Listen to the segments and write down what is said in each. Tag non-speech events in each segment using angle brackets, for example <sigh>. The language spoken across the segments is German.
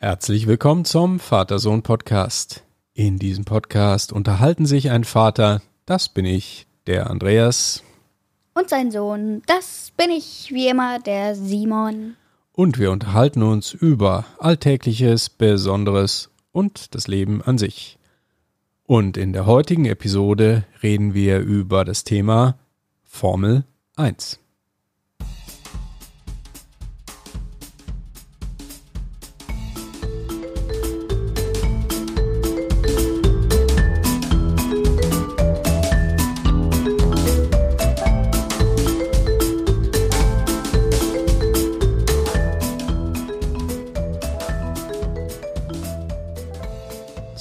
Herzlich willkommen zum Vater-Sohn-Podcast. In diesem Podcast unterhalten sich ein Vater, das bin ich, der Andreas. Und sein Sohn, das bin ich, wie immer, der Simon. Und wir unterhalten uns über Alltägliches, Besonderes und das Leben an sich. Und in der heutigen Episode reden wir über das Thema Formel 1.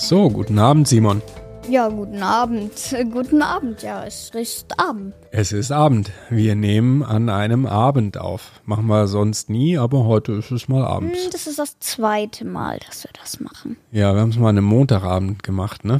So, guten Abend, Simon. Ja, guten Abend. Guten Abend, ja, es ist Abend. Es ist Abend. Wir nehmen an einem Abend auf. Machen wir sonst nie, aber heute ist es mal abends. Hm, Das ist das zweite Mal, dass wir das machen. Ja, wir haben es mal an einem Montagabend gemacht, ne?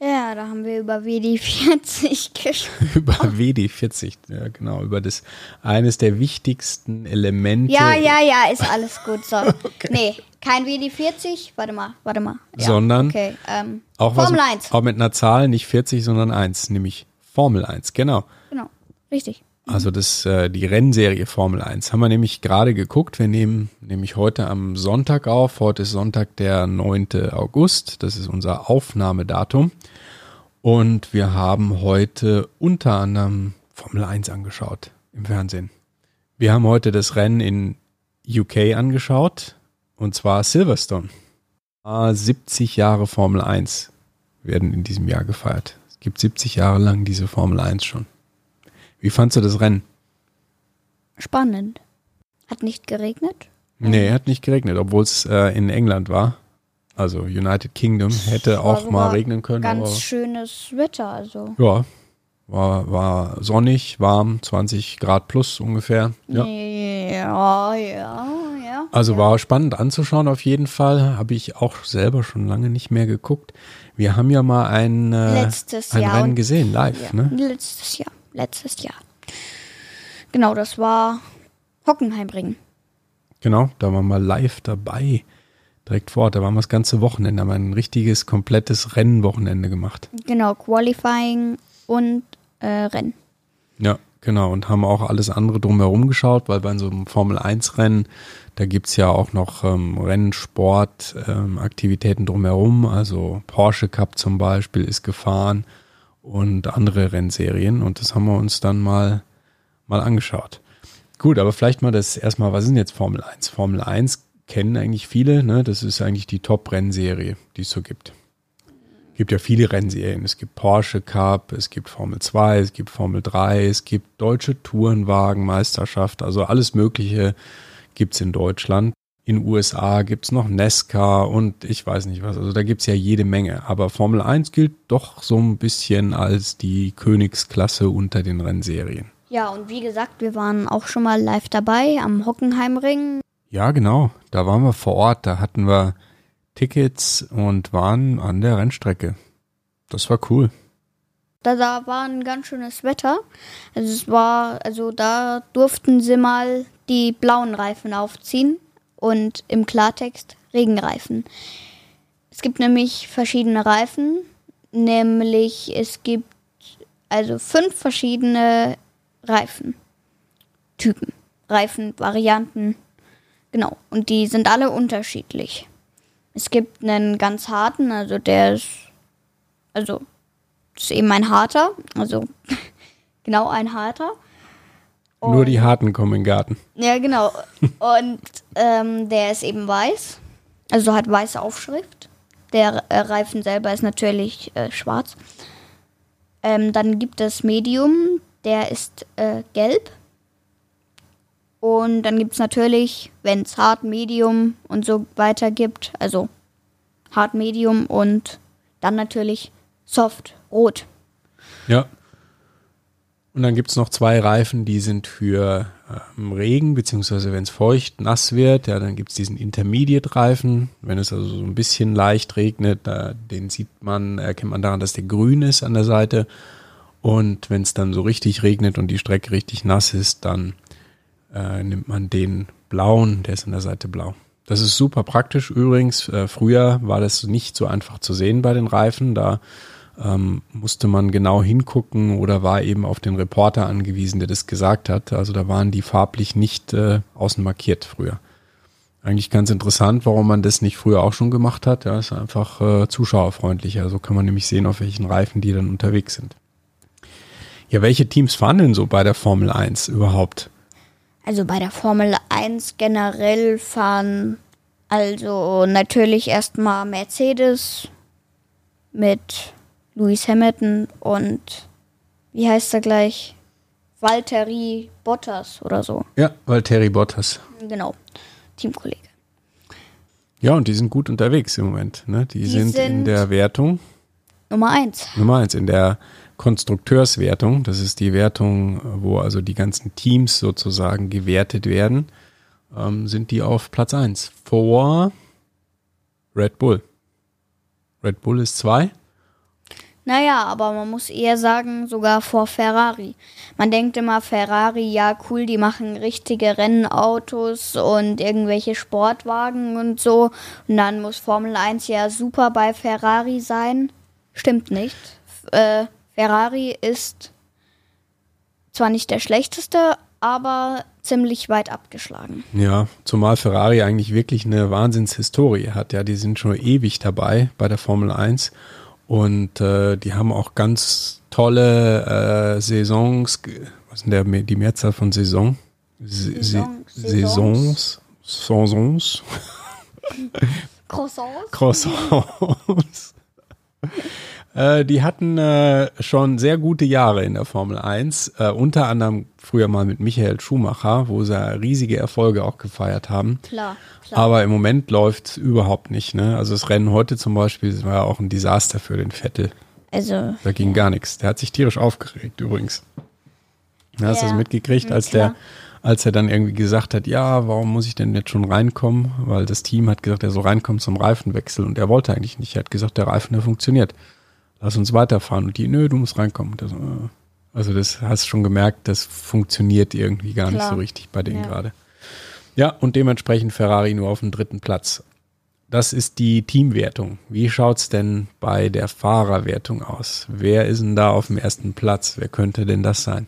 Ja, da haben wir über WD40 <laughs> gesprochen. <laughs> Über WD40, ja genau, über das eines der wichtigsten Elemente. Ja, ja, ja, ist alles gut. So. <laughs> Nee, kein WD40. Warte mal, warte mal. Ja, Sondern Okay, ähm, Auch Formel was, 1. Auch mit einer Zahl, nicht 40, sondern 1, nämlich Formel 1, genau. Genau, richtig. Also das, äh, die Rennserie Formel 1 haben wir nämlich gerade geguckt. Wir nehmen nämlich heute am Sonntag auf. Heute ist Sonntag, der 9. August. Das ist unser Aufnahmedatum. Und wir haben heute unter anderem Formel 1 angeschaut im Fernsehen. Wir haben heute das Rennen in UK angeschaut. Und zwar Silverstone. Ah, 70 Jahre Formel 1 werden in diesem Jahr gefeiert. Es gibt 70 Jahre lang diese Formel 1 schon. Wie fandst du das Rennen? Spannend. Hat nicht geregnet? Nee, hat nicht geregnet, obwohl es äh, in England war. Also United Kingdom hätte War auch mal regnen können. Ganz Aber, schönes Wetter, also. ja, war, war sonnig, warm, 20 Grad plus ungefähr. Ja. Ja, ja, ja. Also ja. war spannend anzuschauen auf jeden Fall. Habe ich auch selber schon lange nicht mehr geguckt. Wir haben ja mal ein, äh, Letztes ein Jahr Rennen gesehen, live. Ja, Ne? letztes Jahr. Letztes Jahr. Genau, das war Hockenheimring. Genau, da waren wir live dabei. Direkt vor Ort. Da waren wir das ganze Wochenende, haben wir ein richtiges, komplettes Rennwochenende gemacht. Genau, Qualifying und äh, Rennen. Ja, genau. Und haben auch alles andere drumherum geschaut, weil bei so einem Formel-1-Rennen, da gibt's ja auch noch ähm, Rennsport, ähm, Aktivitäten drumherum. Also Porsche Cup zum Beispiel ist gefahren und andere Rennserien. Und das haben wir uns dann mal, mal angeschaut. Gut, aber vielleicht mal das erstmal, was ist denn jetzt Formel 1? Formel 1 kennen eigentlich viele, ne? Das ist eigentlich die Top-Rennserie, die es so gibt. Es gibt ja viele Rennserien. Es gibt Porsche Cup, es gibt Formel 2, es gibt Formel 3, es gibt deutsche Tourenwagenmeisterschaft, also alles Mögliche gibt's in Deutschland. In USA gibt's noch NASCAR und ich weiß nicht was. Also da gibt's ja jede Menge. Aber Formel 1 gilt doch so ein bisschen als die Königsklasse unter den Rennserien. Ja, und wie gesagt, wir waren auch schon mal live dabei am Hockenheimring. Ja, genau. Da waren wir vor Ort. Da hatten wir Tickets und waren an der Rennstrecke. Das war cool. Da, da war ein ganz schönes Wetter. Also es war, also da durften sie mal die blauen Reifen aufziehen und im Klartext Regenreifen. Es gibt nämlich verschiedene Reifen, nämlich es gibt also fünf verschiedene Reifentypen, Reifenvarianten. Genau, und die sind alle unterschiedlich. Es gibt einen ganz harten, also der ist, also ist eben ein harter, also <laughs> genau ein harter. Nur die Harten kommen in den Garten. Ja, genau. Und ähm, der ist eben weiß, also hat weiße Aufschrift. Der äh, Reifen selber ist natürlich äh, schwarz. Ähm, dann gibt es Medium, der ist äh, gelb. Und dann gibt es natürlich, wenn es hart, Medium und so weiter gibt, also hart, Medium und dann natürlich soft, rot. Ja. Und dann gibt's noch zwei Reifen, die sind für ähm, Regen, beziehungsweise wenn es feucht, nass wird, ja, dann gibt's diesen Intermediate-Reifen. Wenn es also so ein bisschen leicht regnet, da, den sieht man, erkennt man daran, dass der grün ist an der Seite. Und wenn es dann so richtig regnet und die Strecke richtig nass ist, dann äh, nimmt man den blauen, der ist an der Seite blau. Das ist super praktisch. Übrigens, äh, früher war das nicht so einfach zu sehen bei den Reifen. Da ähm, musste man genau hingucken oder war eben auf den Reporter angewiesen, der das gesagt hat. Also da waren die farblich nicht äh, außen markiert früher. Eigentlich ganz interessant, warum man das nicht früher auch schon gemacht hat. Ja, ist einfach äh, zuschauerfreundlicher. So kann man nämlich sehen, auf welchen Reifen die dann unterwegs sind. Ja, welche Teams fahren denn so bei der Formel 1 überhaupt? Also bei der Formel 1 generell fahren also natürlich erstmal Mercedes mit Lewis Hamilton und wie heißt er gleich? Valtteri Bottas oder so. Ja, Valtteri Bottas. Genau, Teamkollege. Ja, und die sind gut unterwegs im Moment. Ne? Die, Die sind, in sind- der Wertung Nummer 1. Nummer eins, in der Konstrukteurswertung. Das ist die Wertung, wo also die ganzen Teams sozusagen gewertet werden, ähm, sind die auf Platz eins vor Red Bull. Red Bull ist zwei. Naja, aber man muss eher sagen, sogar vor Ferrari. Man denkt immer, Ferrari, ja cool, die machen richtige Rennautos und irgendwelche Sportwagen und so. Und dann muss Formel 1 ja super bei Ferrari sein. Stimmt nicht. Äh, Ferrari ist zwar nicht der schlechteste, aber ziemlich weit abgeschlagen. Ja, zumal Ferrari eigentlich wirklich eine Wahnsinnshistorie hat. Ja, die sind schon ewig dabei bei der Formel 1 und äh, die haben auch ganz tolle äh, Saisons. Was ist denn der, die Mehrzahl von Saison? Saisons. Saisons. Saisons. Croissants? Croissants. Äh, die hatten äh, schon sehr gute Jahre in der Formel 1, äh, unter anderem früher mal mit Michael Schumacher, wo sie riesige Erfolge auch gefeiert haben. Klar, klar. Aber im Moment läuft überhaupt nicht. Ne? Also das Rennen heute zum Beispiel war ja auch ein Desaster für den Vettel. Also, Da ging gar nichts. Der hat sich tierisch aufgeregt übrigens. Ja, hast du das mitgekriegt, als klar. der, als er dann irgendwie gesagt hat, ja, warum muss ich denn jetzt schon reinkommen? Weil das Team hat gesagt, er soll reinkommen zum Reifenwechsel und er wollte eigentlich nicht. Er hat gesagt, der Reifen, der funktioniert. Lass uns weiterfahren. Und die, nö, du musst reinkommen. So, äh. Also das hast du schon gemerkt, das funktioniert irgendwie gar nicht Klar. so richtig bei denen Ja. gerade. Ja, und dementsprechend Ferrari nur auf dem dritten Platz. Das ist die Teamwertung. Wie schaut's denn bei der Fahrerwertung aus? Wer ist denn da auf dem ersten Platz? Wer könnte denn das sein?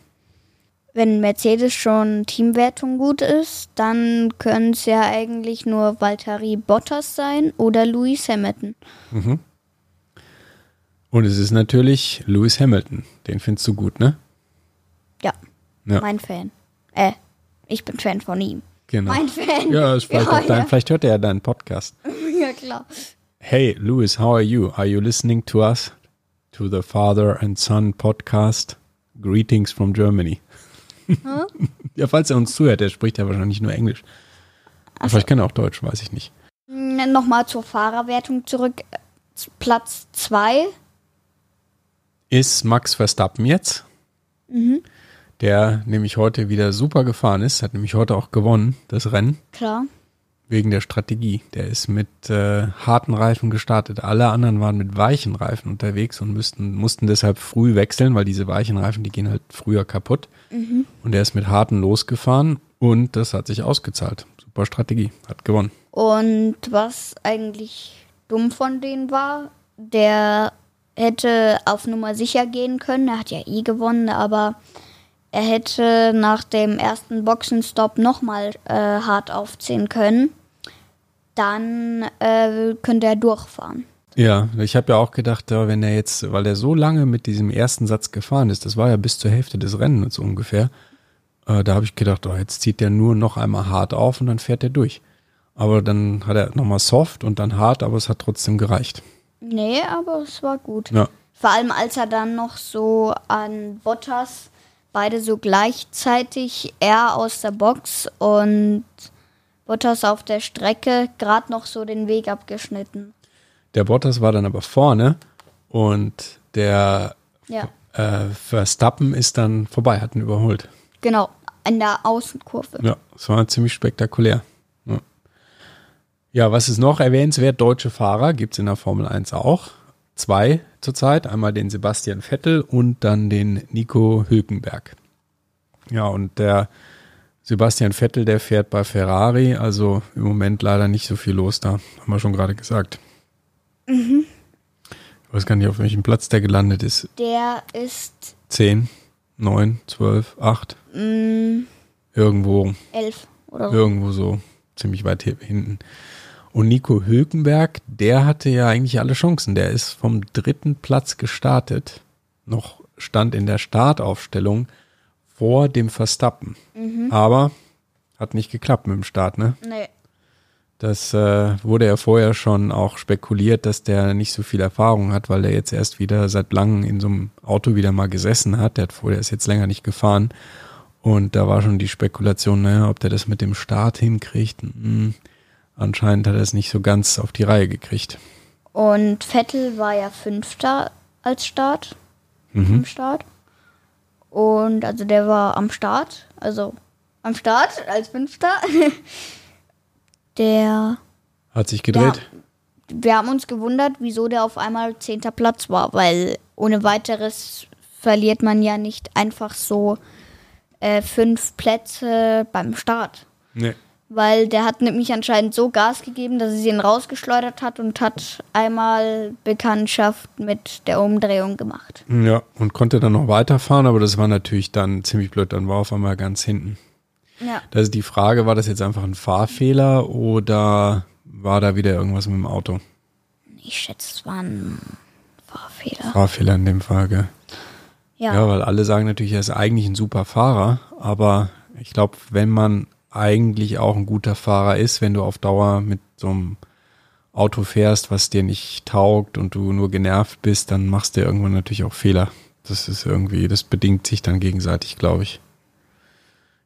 wenn Mercedes schon Teamwertung gut ist, dann können es ja eigentlich nur Valtteri Bottas sein oder Lewis Hamilton. Und es ist natürlich Lewis Hamilton. Den findest du gut, ne? Ja, Ja. mein Fan. Äh, ich bin Fan von ihm. Genau. Mein Fan. Ja, ist vielleicht, <laughs> Ja, dein, ja. vielleicht hört er ja deinen Podcast. <laughs> ja, klar. Hey, Lewis, how are you? Are you listening to us? To the Father and Son podcast? Greetings from Germany. <laughs> ja, falls er uns zuhört, der spricht ja wahrscheinlich nur Englisch. Aber Vielleicht kann er auch Deutsch, weiß ich nicht. Nochmal zur Fahrerwertung zurück. Platz 2. Ist Max Verstappen jetzt? Der nämlich heute wieder super gefahren ist, hat nämlich heute auch gewonnen, das Rennen. Klar. Wegen der Strategie. Der ist mit äh, harten Reifen gestartet. Alle anderen waren mit weichen Reifen unterwegs und müssten, mussten deshalb früh wechseln, weil diese weichen Reifen, die gehen halt früher kaputt. Und er ist mit harten losgefahren und das hat sich ausgezahlt. Super Strategie. Hat gewonnen. Und was eigentlich dumm von denen war, der hätte auf Nummer sicher gehen können. Er hat ja eh gewonnen, aber er hätte nach dem ersten Boxenstopp nochmal äh, hart aufziehen können. Dann äh, könnte er durchfahren. Ja, ich habe ja auch gedacht, wenn er jetzt, weil er so lange mit diesem ersten Satz gefahren ist, das war ja bis zur Hälfte des Rennens ungefähr, äh, da habe ich gedacht, oh, jetzt zieht er nur noch einmal hart auf und dann fährt er durch. Aber dann hat er nochmal soft und dann hart, aber es hat trotzdem gereicht. Nee, aber es war gut. Ja. Vor allem, als er dann noch so an Bottas beide so gleichzeitig, er aus der Box und Bottas auf der Strecke, gerade noch so den Weg abgeschnitten. Der Bottas war dann aber vorne und der Ja, äh, Verstappen ist dann vorbei, hat ihn überholt. genau, in der Außenkurve. Ja, es war ziemlich spektakulär. Ja. was ist noch erwähnenswert? Deutsche Fahrer gibt's in der Formel 1 auch. Zwei zurzeit. Einmal den Sebastian Vettel und dann den Nico Hülkenberg. Ja, und der Sebastian Vettel, der fährt bei Ferrari, also im Moment leider nicht so viel los da, haben wir schon gerade gesagt. Mhm. Ich weiß gar nicht, auf welchem Platz der gelandet ist. Der ist 10, 9, 12, 8, mh, irgendwo, elf oder so. irgendwo so ziemlich weit hier hinten. Und Nico Hülkenberg, der hatte ja eigentlich alle Chancen. Der ist vom dritten Platz gestartet, noch stand in der Startaufstellung vor dem Verstappen. Aber hat nicht geklappt mit dem Start, ne? Nee. Das äh, wurde ja vorher schon auch spekuliert, dass der nicht so viel Erfahrung hat, weil er jetzt erst wieder seit langem in so einem Auto wieder mal gesessen hat. Der hat vorher ist jetzt länger nicht gefahren. Und da war schon die Spekulation, naja, ob der das mit dem Start hinkriegt. Hm, anscheinend hat er es nicht so ganz auf die Reihe gekriegt. Und Vettel war ja Fünfter als Start. Mhm. Im Start. Und also der war am Start. Also am Start als Fünfter. <laughs> der. Hat sich gedreht. Wir haben uns gewundert, wieso der auf einmal zehnter Platz war, weil ohne weiteres verliert man ja nicht einfach so äh, fünf Plätze beim Start. Nee. Weil der hat nämlich anscheinend so Gas gegeben, dass es ihn rausgeschleudert hat und hat einmal Bekanntschaft mit der Umdrehung gemacht. Ja, und konnte dann noch weiterfahren, aber das war natürlich dann ziemlich blöd. Dann war er auf einmal ganz hinten. Ja. Da ist die Frage, war das jetzt einfach ein Fahrfehler oder war da wieder irgendwas mit dem Auto? Ich schätze, es war ein Fahrfehler. Fahrfehler in dem Fall, gell? Ja. Ja, weil alle sagen natürlich, er ist eigentlich ein super Fahrer, aber ich glaube, wenn man eigentlich auch ein guter Fahrer ist, wenn du auf Dauer mit so einem Auto fährst, was dir nicht taugt und du nur genervt bist, dann machst du irgendwann natürlich auch Fehler. Das ist irgendwie, das bedingt sich dann gegenseitig, glaube ich.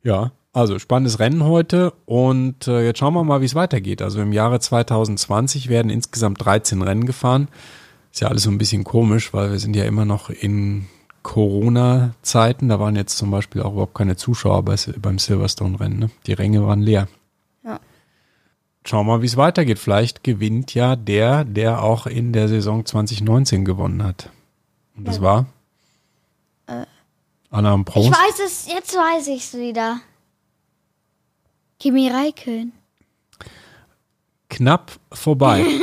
Ja, also spannendes Rennen heute und äh, jetzt schauen wir mal, wie es weitergeht. Also im Jahre 2020 werden insgesamt 13 Rennen gefahren. Ist ja alles so ein bisschen komisch, weil wir sind ja immer noch in Corona-Zeiten. Da waren jetzt zum Beispiel auch überhaupt keine Zuschauer bei, beim Silverstone-Rennen. Ne? Die Ränge waren leer. Ja. Schauen wir mal, wie es weitergeht. Vielleicht gewinnt ja der, der auch in der Saison 2019 gewonnen hat. Und das Ja. war? Alarm Ich Prost. weiß es, jetzt weiß ich es wieder. Kimi Räikkönen. Knapp vorbei. <laughs>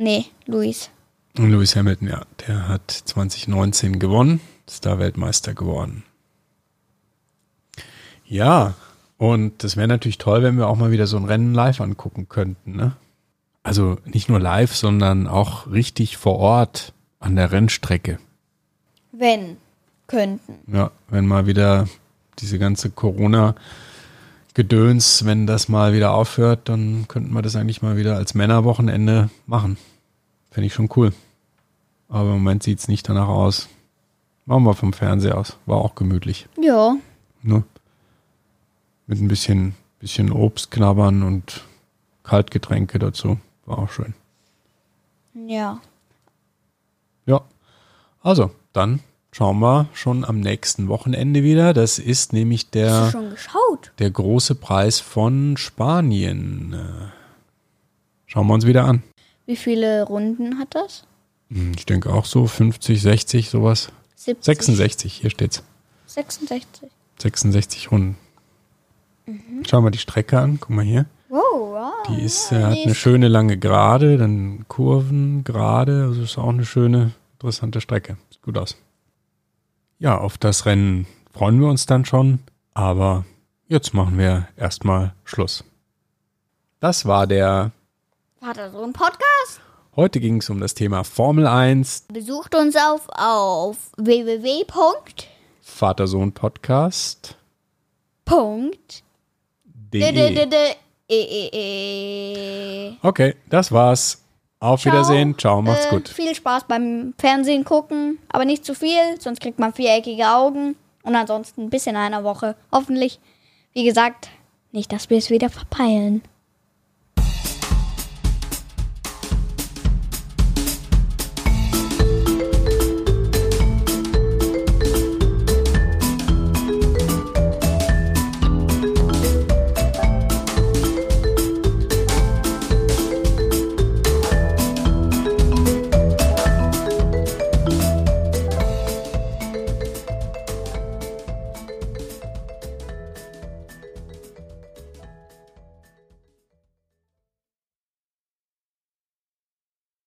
Nee, Luis. Und Lewis Hamilton, ja, der hat 2019 gewonnen, ist da Weltmeister geworden. Ja, und das wäre natürlich toll, wenn wir auch mal wieder so ein Rennen live angucken könnten, ne? Also nicht nur live, sondern auch richtig vor Ort an der Rennstrecke. Wenn. Könnten. Ja, wenn mal wieder diese ganze Corona-Gedöns, wenn das mal wieder aufhört, dann könnten wir das eigentlich mal wieder als Männerwochenende machen. Finde ich schon cool. Aber im Moment sieht es nicht danach aus. Machen wir vom Fernseher aus. War auch gemütlich. Ja. Ne? Mit ein bisschen, bisschen Obst knabbern und Kaltgetränke dazu. War auch schön. Ja. Ja. Also, dann schauen wir schon am nächsten Wochenende wieder. Das ist nämlich der. Der große Preis von Spanien. Schauen wir uns wieder an. Wie viele Runden hat das? Hm, Ich denke auch so 50, 60, sowas. 70. 66, hier steht's. 66. 66 Runden. Schauen wir die Strecke an. Guck mal hier. Wow, wow. Die ist, ja, äh, hat die eine ist- schöne lange Gerade, dann Kurven, Gerade. Also ist auch eine schöne, interessante Strecke. Sieht gut aus. Ja, auf das Rennen freuen wir uns dann schon. Aber jetzt machen wir erstmal Schluss. Das war der Vater so ein Podcast. Heute ging es um das Thema Formel 1, Besucht uns auf, auf www. Punkt. Okay, das war's. Auf Ciao. Wiedersehen. Ciao, macht's Äh, gut. Viel Spaß beim Fernsehen gucken, aber nicht zu viel, sonst kriegt man viereckige Augen. Und ansonsten bis in einer Woche. Hoffentlich. Wie gesagt, nicht, dass wir es wieder verpeilen.